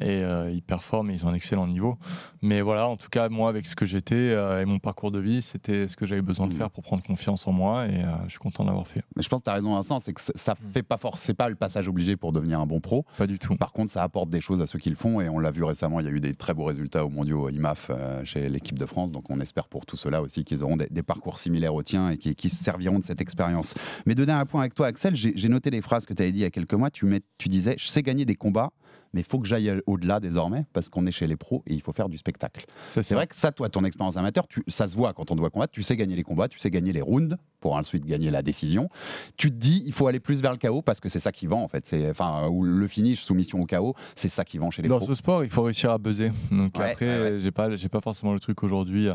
Et euh, ils performent, ils ont un excellent niveau. Mais voilà, en tout cas, moi, avec ce que j'étais euh, et mon parcours de vie, c'était ce que j'avais besoin de Mhm. faire pour prendre confiance en moi. Et euh, je suis content de l'avoir fait. Mais je pense que tu as raison sens, c'est que ça- ça fait pas pas le passage obligé pour devenir un bon pro. Pas du tout. Par contre, ça apporte des choses à ceux qui le font et on l'a vu récemment, il y a eu des très beaux résultats au mondiaux IMAF chez l'équipe de France. Donc on espère pour tout cela aussi qu'ils auront des, des parcours similaires au tien et qui, qui se serviront de cette expérience. Mais de dernier point avec toi, Axel, j'ai noté des phrases que tu avais dit il y a quelques mois. Tu, mets- tu disais Je sais gagner des combats, mais il faut que j'aille au-delà désormais parce qu'on est chez les pros et il faut faire du spectacle. C'est vrai que ça, toi, ton expérience amateur, tu- ça se voit quand on doit combattre. Tu sais gagner les combats, tu sais gagner les rounds pour ensuite gagner la décision. Tu te dis, il faut aller plus vers le chaos parce que c'est ça qui vend en fait. C'est enfin ou le finish, soumission au chaos, c'est ça qui vend chez les Dans pros. ce sport, il faut réussir à buzzer. Donc Ouais, après, ouais, ouais. j'ai pas, j'ai pas forcément le truc aujourd'hui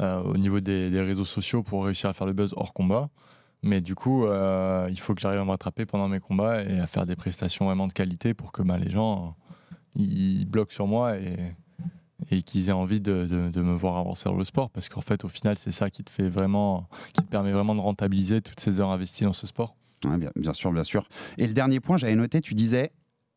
euh, au niveau des, des réseaux sociaux pour réussir à faire le buzz hors combat. Mais du coup, euh, il faut que j'arrive à me rattraper pendant mes combats et à faire des prestations vraiment de qualité pour que bah, les gens ils bloquent sur moi et, qu'ils aient envie de, me voir avancer dans le sport. Parce qu'en fait, au final, c'est ça qui te fait vraiment, qui te permet vraiment de rentabiliser toutes ces heures investies dans ce sport. Bien, bien sûr, bien sûr. Et le dernier point, j'avais noté, tu disais,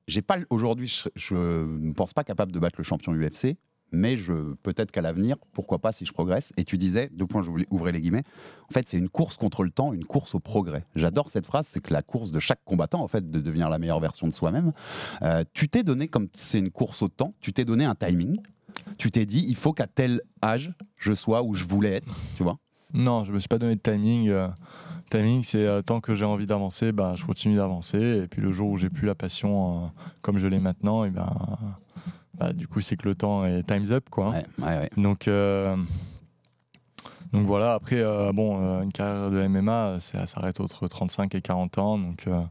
j'ai pas aujourd'hui, je ne pense pas capable de battre le champion UFC, mais je peut-être qu'à l'avenir, pourquoi pas si je progresse. Et tu disais, deux points, je voulais ouvrir les guillemets. En fait, c'est une course contre le temps, une course au progrès. J'adore cette phrase, c'est que la course de chaque combattant, en fait, de devenir la meilleure version de soi-même. Euh, tu t'es donné, comme c'est une course au temps, tu t'es donné un timing. Tu t'es dit, il faut qu'à tel âge, je sois où je voulais être, tu vois. Non, je me suis pas donné de timing. euh, timing, c'est euh, tant que j'ai envie d'avancer, bah, je continue d'avancer. Et puis le jour où j'ai plus la passion comme je l'ai maintenant, et ben, bah, du coup, c'est que le temps est time's up, quoi. Ouais, ouais, ouais. Donc, euh, donc voilà. Après, euh, bon, euh, une carrière de MMA, ça s'arrête entre 35 et 40 ans. Donc euh,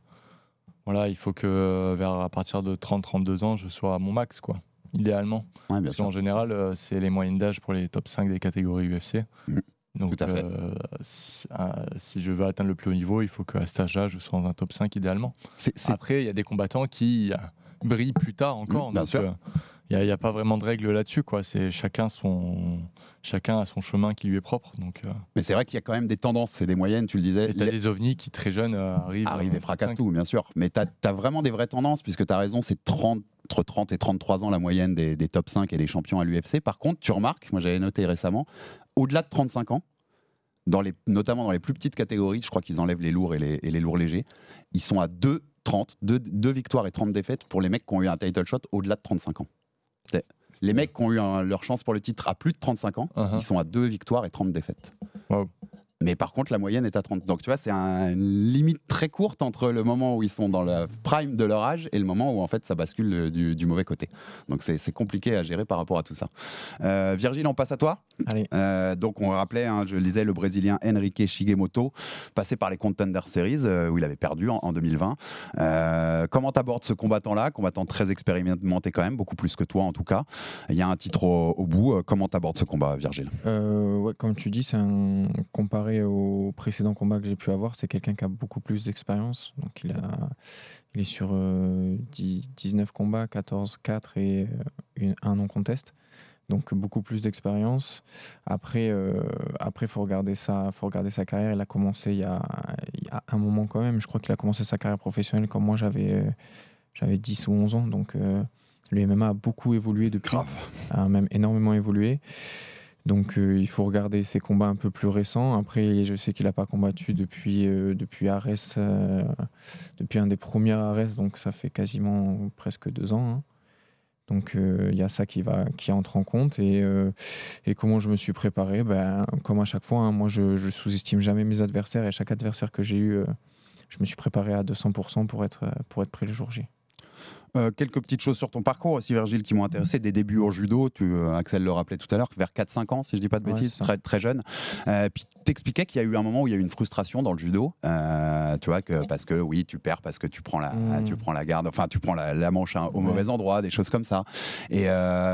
voilà, il faut que vers à partir de 30-32 ans, je sois à mon max, quoi. Idéalement. Bien Parce qu'en général, c'est les moyennes d'âge pour les top 5 des catégories UFC. Mhm. Donc, Tout à fait. euh, si, euh, si je veux atteindre le plus haut niveau, il faut qu'à cet âge-là, je sois dans un top 5 idéalement. Après, il y a des combattants qui brillent plus tard encore. Mhm, bien donc, sûr. euh, il n'y a, pas vraiment de règle là-dessus. quoi. C'est chacun, son, chacun a son chemin qui lui est propre. Donc, euh, Mais c'est vrai qu'il y a quand même des tendances, c'est des moyennes, tu le disais. et tu as Les- des ovnis qui, très jeunes, euh, arrivent. arrive euh, et fracasse 5. tout, bien sûr. Mais tu as, vraiment des vraies tendances, puisque tu as raison, c'est 30, entre 30 et 33 ans la moyenne des, des top 5 et des champions à l'UFC. Par contre, tu remarques, moi j'avais noté récemment, au-delà de 35 ans, dans les, notamment dans les plus petites catégories, je crois qu'ils enlèvent les lourds et les, et les lourds légers, ils sont à 2 30, 2, victoires et 30 défaites pour les mecs qui ont eu un title shot au-delà de 35 ans. Les mecs qui ont eu un- leur chance pour le titre à plus de 35 ans, Uh-huh. ils sont à 2 victoires et 30 défaites. Wow. Mais par contre, la moyenne est à 30. Donc tu vois, c'est un- une limite très courte entre le moment où ils sont dans la prime de leur âge et le moment où en fait ça bascule euh, du, du mauvais côté. Donc c'est compliqué à gérer par rapport à tout ça. Euh, Virgile, on passe à toi. Allez. Euh, donc on rappelait, hein, je le disais, le Brésilien Henrique Shigemoto, passé par les Contender Series euh, où il avait perdu en, en 2020. Euh, comment t'abordes ce combattant-là, combattant très expérimenté quand même, beaucoup plus que toi en tout cas? Il y a un titre au, au bout. Comment t'abordes ce combat, Virgile? Ouais, comme tu dis, c'est un comparé aux précédents combats que j'ai pu avoir, c'est quelqu'un qui a beaucoup plus d'expérience. Donc il a, il est sur euh, 10 19 combats, 14 4 et euh, une- un non contest. Donc beaucoup plus d'expérience. Après, euh, après faut regarder ça, faut regarder sa carrière. Il a commencé il y a, il y a un moment quand même. Je crois qu'il a commencé sa carrière professionnelle quand moi j'avais, euh, j'avais 10 ou 11 ans. Donc euh, le MMA a beaucoup évolué depuis, a même énormément évolué. Donc euh, il faut regarder ses combats un peu plus récents. Après, je sais qu'il n'a pas combattu depuis, euh, depuis euh, depuis un des premiers Ares, donc ça fait quasiment presque deux ans. hein. Donc il y a ça qui, va, qui entre en compte. Et, comment je me suis préparé? Ben, Comme à chaque fois, hein, moi je, je sous-estime jamais mes adversaires et chaque adversaire que j'ai eu, je me suis préparé à 200% pour être, pour être prêt le jour J. Euh, quelques petites choses sur ton parcours aussi, Virgile, qui m'ont intéressé. Des débuts au judo, tu, euh, Axel le rappelait tout à l'heure, vers 4-5 ans, si je dis pas de bêtises, très, très jeune. Euh, puis t'expliquais qu'il y a eu un moment où il y a eu une frustration dans le judo, euh, tu vois, que, parce que oui, tu perds, parce que tu prends la, Mm. tu prends la garde, enfin, tu prends la, la manche hein, au Ouais. mauvais endroit, des choses comme ça. Et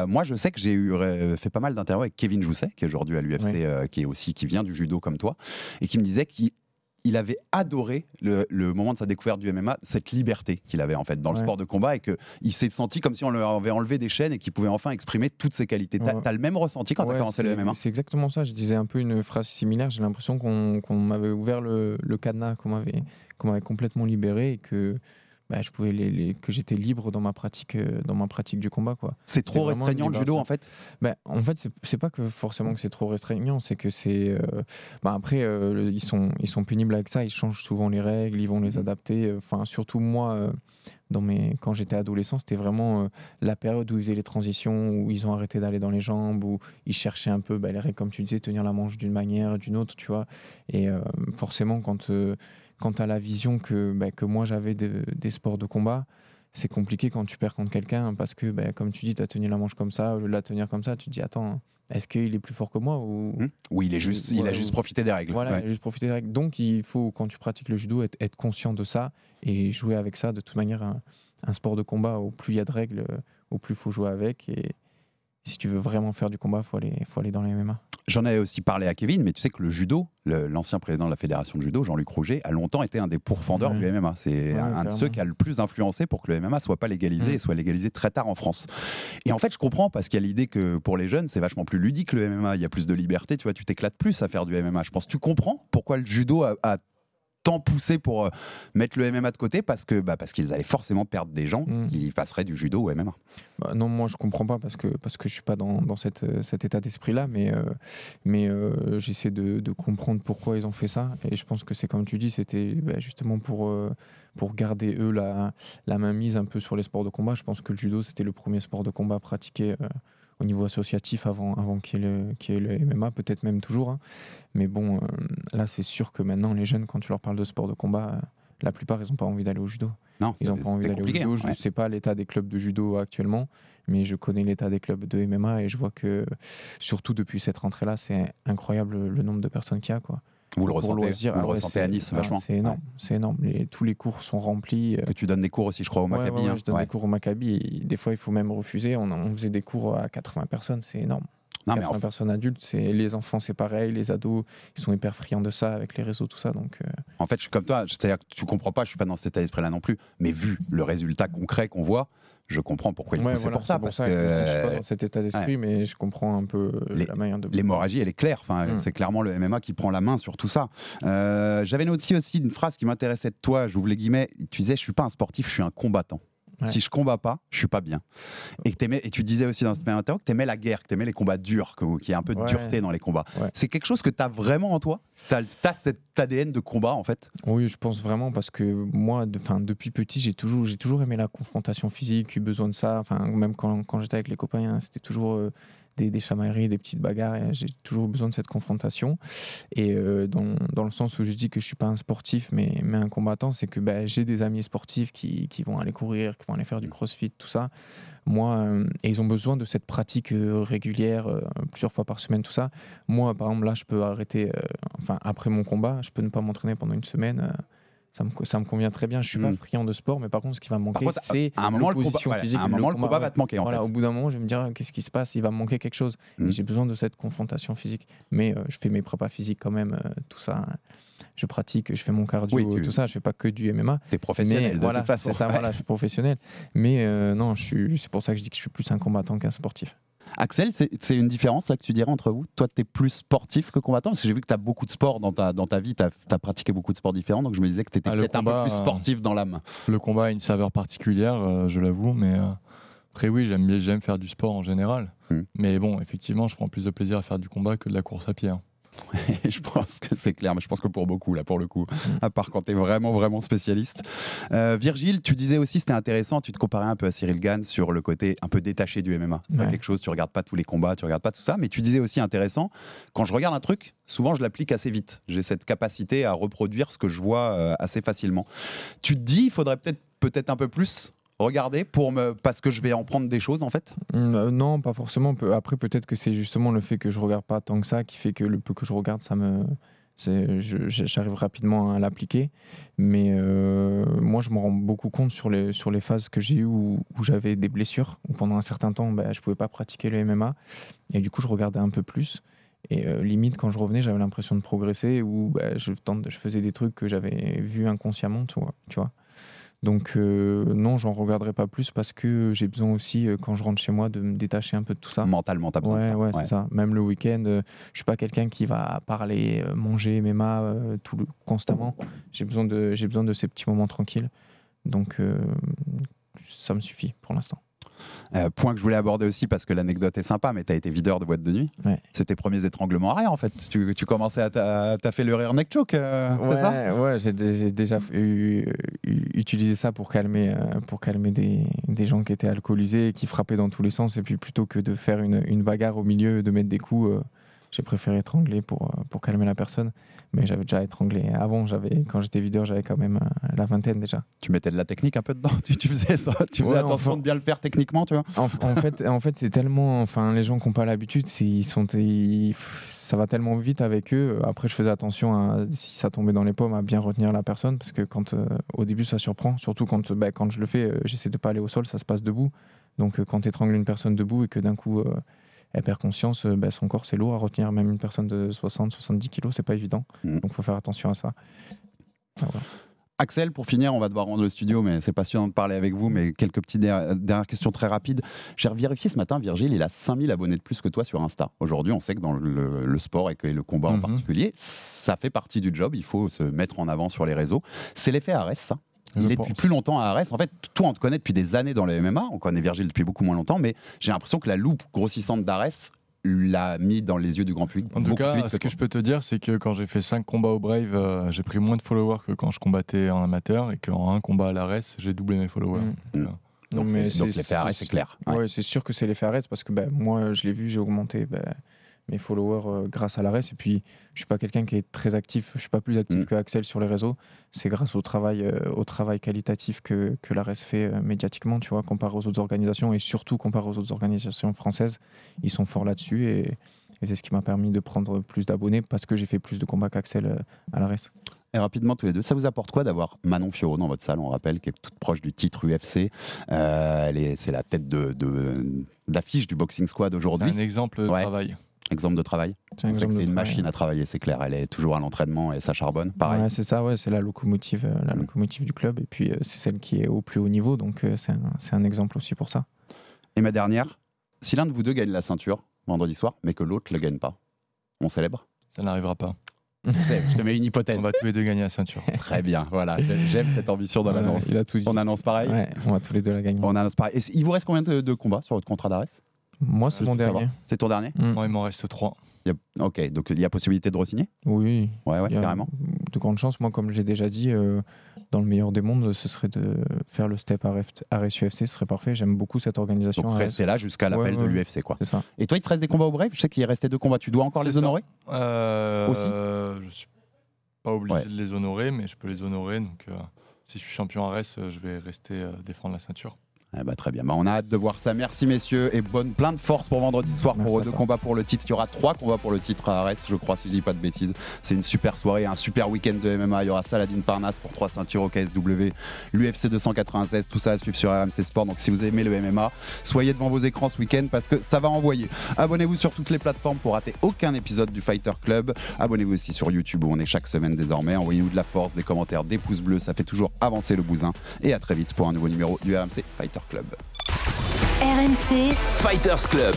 moi, je sais que j'ai eu fait pas mal d'interviews avec Kevin Jousset, qui est aujourd'hui à l'UFC, Ouais. qui est aussi, qui vient du judo comme toi, et qui me disait qu'il il avait adoré le, le moment de sa découverte du MMA, cette liberté qu'il avait en fait dans le sport de combat et qu'il s'est senti comme si on lui avait enlevé des chaînes et qu'il pouvait enfin exprimer toutes ses qualités. T'as Ouais. t'as le même ressenti quand t'as Ouais, commencé le MMA C'est exactement ça. Je disais un peu une phrase similaire. J'ai l'impression qu'on m'avait ouvert le, le cadenas, qu'on m'avait qu'on m'avait complètement libéré et que bah, je pouvais les, les- que j'étais libre dans ma pratique euh, dans ma pratique du combat quoi. C'est trop restreignant le judo en fait? Ben, en fait, c'est- pas que forcément que c'est trop restreignant, c'est que c'est. euh, ben, après, euh, le- ils, sont, ils sont pénibles avec ça, ils changent souvent les règles, ils vont les adapter. Enfin, surtout moi, dans mes, quand j'étais adolescent, c'était vraiment euh, la période où ils faisaient les transitions, où ils ont arrêté d'aller dans les jambes, où ils cherchaient un peu ben, les règles, comme tu disais, tenir la manche d'une manière, d'une autre, tu vois. Et euh, forcément, quand, euh, quand tu as la vision que, ben, que moi j'avais de- des sports de combat, c'est compliqué quand tu perds contre quelqu'un parce que, ben, comme tu dis, tu as tenu la manche comme ça, au lieu de la tenir comme ça, tu te dis, attends, est-ce qu'il est plus fort que moi ou... Hmm Oui, il, est juste, il a juste profité des règles. Voilà, Ouais. il a juste profiter des règles. Donc, il faut, quand tu pratiques le judo, être, être conscient de ça et jouer avec ça. De toute manière, un, un sport de combat, au plus il y a de règles, au plus il faut jouer avec. Et si tu veux vraiment faire du combat, il faut aller, faut aller dans les MMA. J'en avais aussi parlé à Kevin, mais tu sais que le judo, l'ancien président de la fédération de judo, Jean-Luc Rouget, a longtemps été un des pourfendeurs du MMA. C'est Ouais, un de ceux qui a le plus influencé pour que le MMA soit pas légalisé Mm. et soit légalisé très tard en France. Et en fait, je comprends parce qu'il y a l'idée que pour les jeunes, c'est vachement plus ludique le MMA. Il y a plus de liberté, tu vois, tu t'éclates plus à faire du MMA. Je pense. Tu comprends pourquoi le judo a, a tant poussé pour euh, mettre le MMA de côté parce que bah, parce qu'ils allaient forcément perdre des gens Mm. qui passeraient du judo au MMA. Bah, non, moi je comprends pas parce que parce que je suis pas dans, dans cette, euh, cet état d'esprit-là, mais euh, mais euh, j'essaie de, de comprendre pourquoi ils ont fait ça. Et je pense que c'est comme tu dis, c'était bah, justement pour euh, pour garder eux la la main mise un peu sur les sports de combat. Je pense que le judo c'était le premier sport de combat pratiqué au niveau associatif avant avant qu'il y ait le, qu'il y ait le MMA, peut-être même toujours. hein. Mais bon, euh, là c'est sûr que maintenant les jeunes, quand tu leur parles de sport de combat, euh, la plupart ils ont pas envie d'aller au judo. Non, Ils n'ont pas envie d'aller au judo. hein, Je ne sais pas l'état des clubs de judo actuellement, mais je connais l'état des clubs de MMA et je vois que, surtout depuis cette rentrée-là, c'est incroyable le nombre de personnes qu'il y a. Quoi. Vous le ressentez, loisir, vous le ouais, ressentez à Nice vachement. C'est énorme. C'est énorme. Les- tous les cours sont remplis. euh, Que tu donnes des cours aussi, je crois, au Maccabi. ouais, hein. je donne des cours au Maccabi et des fois il faut même refuser. On, on faisait des cours à 80 personnes, c'est énorme. Non, mais 80 en- personnes adultes, c'est les enfants c'est pareil, les ados ils sont hyper friands de ça avec les réseaux tout ça donc euh, En fait, je suis comme toi, c'est-à-dire que tu comprends pas, je suis pas dans cet état d'esprit-là non plus, mais vu le résultat concret qu'on voit, je comprends pourquoi il ouais, poussait voilà, pour ça. pour parce ça que que je suis pas dans cet état d'esprit mais je comprends un peu euh, les- la manière de l'hémorragie, elle est claire. Enfin, Mm. C'est clairement le MMA qui prend la main sur tout ça. Euh, J'avais noté aussi une phrase qui m'intéressait de toi, j'ouvre les guillemets, tu disais, je suis pas un sportif, je suis un combattant. Ouais. Si je combats pas, je suis pas bien. Et, que t'aimais- et tu disais aussi dans cette même interview que tu aimais la guerre, que tu aimais les combats durs, qu'il y a un peu de Ouais. dureté dans les combats. Ouais. C'est quelque chose que tu as vraiment en toi? Tu as, cet ADN de combat en fait? Oui, je pense vraiment parce que moi, de- enfin, depuis petit, j'ai toujours, j'ai toujours aimé la confrontation physique, eu besoin de ça. Enfin, même quand, quand j'étais avec les copains, hein, c'était toujours euh, des, des chamailleries, des petites bagarres. J'ai toujours besoin de cette confrontation. Et euh, dans, dans le sens où je dis que je suis pas un sportif, mais, mais un combattant, c'est que ben, j'ai des amis sportifs qui, qui vont aller courir, qui vont aller faire du crossfit, tout ça. Moi, euh, et ils ont besoin de cette pratique euh, régulière, plusieurs fois par semaine, tout ça. Moi, par exemple, là, je peux arrêter, enfin, après mon combat, je peux ne pas m'entraîner pendant une semaine. Ça me, ça me convient très bien. Je suis pas friand de sport, mais par contre, ce qui va me manquer, c'est À un moment, le combat, physique. à un moment, le combat ouais. va te manquer en Voilà, fait. au bout d'un moment, je vais me dire qu'est-ce qui se passe? Il va me manquer quelque chose. Mm. Et j'ai besoin de cette confrontation physique. Mais euh, je fais mes prépas physiques quand même, euh, tout ça. Je pratique, je fais mon cardio, Oui, tu- tout ça. Je fais pas que du MMA. T'es professionnel Mais de voilà, c'est ça, voilà, je suis professionnel. Mais euh, non, je suis, c'est pour ça que je dis que je suis plus un combattant qu'un sportif. Axel, c'est une différence là que tu dirais entre vous? Toi, tu es plus sportif que combattant? Parce que j'ai vu que tu as beaucoup de sports dans ta, dans ta vie, tu as, pratiqué beaucoup de sports différents, donc je me disais que tu étais Ah, peut-être un peu plus euh, sportif dans l'âme. Le combat a une saveur particulière, euh, je l'avoue, mais euh, après oui, j'aime faire du sport en général. Mm. Mais bon, effectivement, je prends plus de plaisir à faire du combat que de la course à pied. hein. Je pense que c'est clair, mais je pense que pour beaucoup, là, pour le coup, à part quand tu es vraiment, vraiment spécialiste. Euh, Virgile, tu disais aussi, c'était intéressant, tu te comparais un peu à Cyril Gann sur le côté un peu détaché du MMA. C'est pas quelque chose, tu regardes pas tous les combats, tu regardes pas tout ça, mais tu disais aussi intéressant, quand je regarde un truc, souvent je l'applique assez vite. J'ai cette capacité à reproduire ce que je vois euh, assez facilement. Tu te dis, il faudrait peut-être peut-être un peu plus regarder pour me parce que je vais en prendre des choses en fait. Mm, euh, non, pas forcément. Après, peut-être que c'est justement le fait que je regarde pas tant que ça qui fait que le peu que je regarde, ça me, j'arrive rapidement à l'appliquer. Mais euh, moi, je me rends beaucoup compte sur les, sur les phases que j'ai eues où, j'avais des blessures, où pendant un certain temps, ben, je pouvais pas pratiquer le MMA. Et du coup, je regardais un peu plus. Et euh, limite, quand je revenais, j'avais l'impression de progresser ou ben, je, faisais des trucs que j'avais vus inconsciemment. Tu vois. Donc euh, non, j'en regarderai pas plus parce que j'ai besoin aussi, euh, quand je rentre chez moi, de me détacher un peu de tout ça. Mentalement, t'as besoin Ouais, de ça. ouais, Ouais. c'est ça. Même le week-end, euh, je suis pas quelqu'un qui va parler, euh, manger MMA tout le, constamment. J'ai besoin de, j'ai besoin de ces petits moments tranquilles. Donc ça me suffit pour l'instant. Euh, point que je voulais aborder aussi parce que l'anecdote est sympa, mais tu as été videur de boîte de nuit. Ouais. C'est tes premiers étranglements arrière en fait. Tu, tu commençais à. t'a- T'as fait le rear neck choke, euh, c'est ça? Ouais, ouais, j'ai dé- j'ai déjà eu- eu- utilisé ça pour calmer, euh, pour calmer des, des gens qui étaient alcoolisés qui frappaient dans tous les sens. Et puis plutôt que de faire une, une bagarre au milieu, de mettre des coups, j'ai préféré étrangler pour, euh, pour calmer la personne. Mais j'avais déjà étranglé avant. J'avais, quand j'étais videur, j'avais quand même euh, la vingtaine déjà. Tu mettais de la technique un peu dedans. Tu, tu faisais ça. Tu faisais Ouais, attention enfin- de bien le faire techniquement, tu vois. En, en fait, en fait, c'est tellement, enfin, les gens qui n'ont pas l'habitude, ils sont, ils- ça va tellement vite avec eux. Après, je faisais attention à si ça tombait dans les pommes, à bien retenir la personne, parce que quand, euh, au début, ça surprend, surtout quand, bah, quand je le fais, euh, j'essaie de pas aller au sol, ça se passe debout. Donc, euh, quand tu étrangles une personne debout et que d'un coup euh, elle perd conscience, euh, bah, son corps c'est lourd à retenir, même une personne de 60-70 kilos, c'est pas évident. Mm. Donc, faut faire attention à ça. Voilà. Axel, pour finir, on va devoir rendre le studio, mais c'est passionnant de parler avec vous. Mais quelques petites der- dernières questions très rapides. J'ai vérifié ce matin, Virgile, il a 5000 abonnés de plus que toi sur Insta. Aujourd'hui, on sait que dans le, le sport et que le combat en Mhm. particulier, ça fait partie du job. Il faut se mettre en avant sur les réseaux. C'est l'effet Arès, ça? Il est depuis plus longtemps à Arès. En fait, toi, on te connaît depuis des années dans le MMA. On connaît Virgile depuis beaucoup moins longtemps, mais j'ai l'impression que la loupe grossissante d'Arès l'a mis dans les yeux du grand public. En tout cas, ce que je peux te dire, c'est que quand j'ai fait 5 combats au Brave, euh, j'ai pris moins de followers que quand je combattais en amateur et qu'en un combat à l'ARES, j'ai doublé mes followers. Mm. Voilà. Donc, mais c'est- donc c'est- l'effet Arès, c'est- clair. Ouais. Ouais, c'est sûr que c'est l'effet Arès parce que ben, moi, je l'ai vu, j'ai augmenté ben, mes followers euh, grâce à l'Arès. Et puis, je suis pas quelqu'un qui est très actif. Je suis pas plus actif Mm. que Axel sur les réseaux. C'est grâce au travail, euh, au travail qualitatif que, que l'Arès fait euh, médiatiquement, tu vois, comparé aux autres organisations et surtout comparé aux autres organisations françaises. Ils sont forts là-dessus et, et c'est ce qui m'a permis de prendre plus d'abonnés parce que j'ai fait plus de combats qu'Axel euh, à l'Arès. Et rapidement, tous les deux, ça vous apporte quoi d'avoir Manon Fiorot dans votre salle? On rappelle qu'elle est toute proche du titre UFC. Euh, elle est, c'est la tête de, de- d'affiche du Boxing Squad C'est aujourd'hui. un exemple de Ouais. travail. Exemple de travail. C'est un une travail. machine à travailler, c'est clair. Elle est toujours à l'entraînement et ça charbonne. Pareil. Ouais, c'est ça, ouais, c'est la locomotive, euh, la Mm. locomotive du club. Et puis, euh, c'est celle qui est au plus haut niveau. Donc, euh, c'est un, exemple aussi pour ça. Et ma dernière, si l'un de vous deux gagne la ceinture vendredi soir, mais que l'autre ne le gagne pas, on célèbre? Ça n'arrivera pas. Je te mets une hypothèse. On va tous les deux gagner la ceinture. Très bien, voilà. J'aime cette ambition dans l'annonce. On annonce pareil? Ouais, on va tous les deux la gagner. On annonce pareil. Et il vous reste combien de, de combats sur votre contrat d'Arès Moi, c'est mon dernier. C'est ton dernier Mm. Moi, il m'en reste trois. Il y a- Ok, donc il y a possibilité de re-signer? Oui, Ouais, ouais, carrément. de grandes chances. Moi, comme j'ai déjà dit, euh, dans le meilleur des mondes, ce serait de faire le step à RS UFC, ce serait parfait. J'aime beaucoup cette organisation. Donc rester là jusqu'à l'appel Ouais, ouais. de l'UFC, quoi. C'est ça. Et toi, il te reste des combats au Brave Je sais qu'il restait deux combats. Tu dois encore les ça. honorer? Euh, Aussi? Je suis pas obligé Ouais. de les honorer, mais je peux les honorer. Donc, euh, si je suis champion RS, euh, je vais rester euh, défendre la ceinture. Eh bah, très bien. Bah, on a hâte de voir ça. Merci messieurs et bonne plein de force pour vendredi soir Merci pour deux combats pour le titre. Il y aura trois combats pour le titre à Arès, je crois, si je dis pas de bêtises. C'est une super soirée, un super week-end de MMA. Il y aura Saladin Parnasse pour trois ceintures au KSW, l'UFC 296, tout ça à suivre sur RMC Sport. Donc si vous aimez le MMA, soyez devant vos écrans ce week-end parce que ça va envoyer. Abonnez-vous sur toutes les plateformes pour rater aucun épisode du Fighter Club. Abonnez-vous aussi sur YouTube où on est chaque semaine désormais. Envoyez-nous de la force, des commentaires, des pouces bleus, ça fait toujours avancer le bousin. Et à très vite pour un nouveau numéro du RMC Fighter Club. RMC, Fighters Club.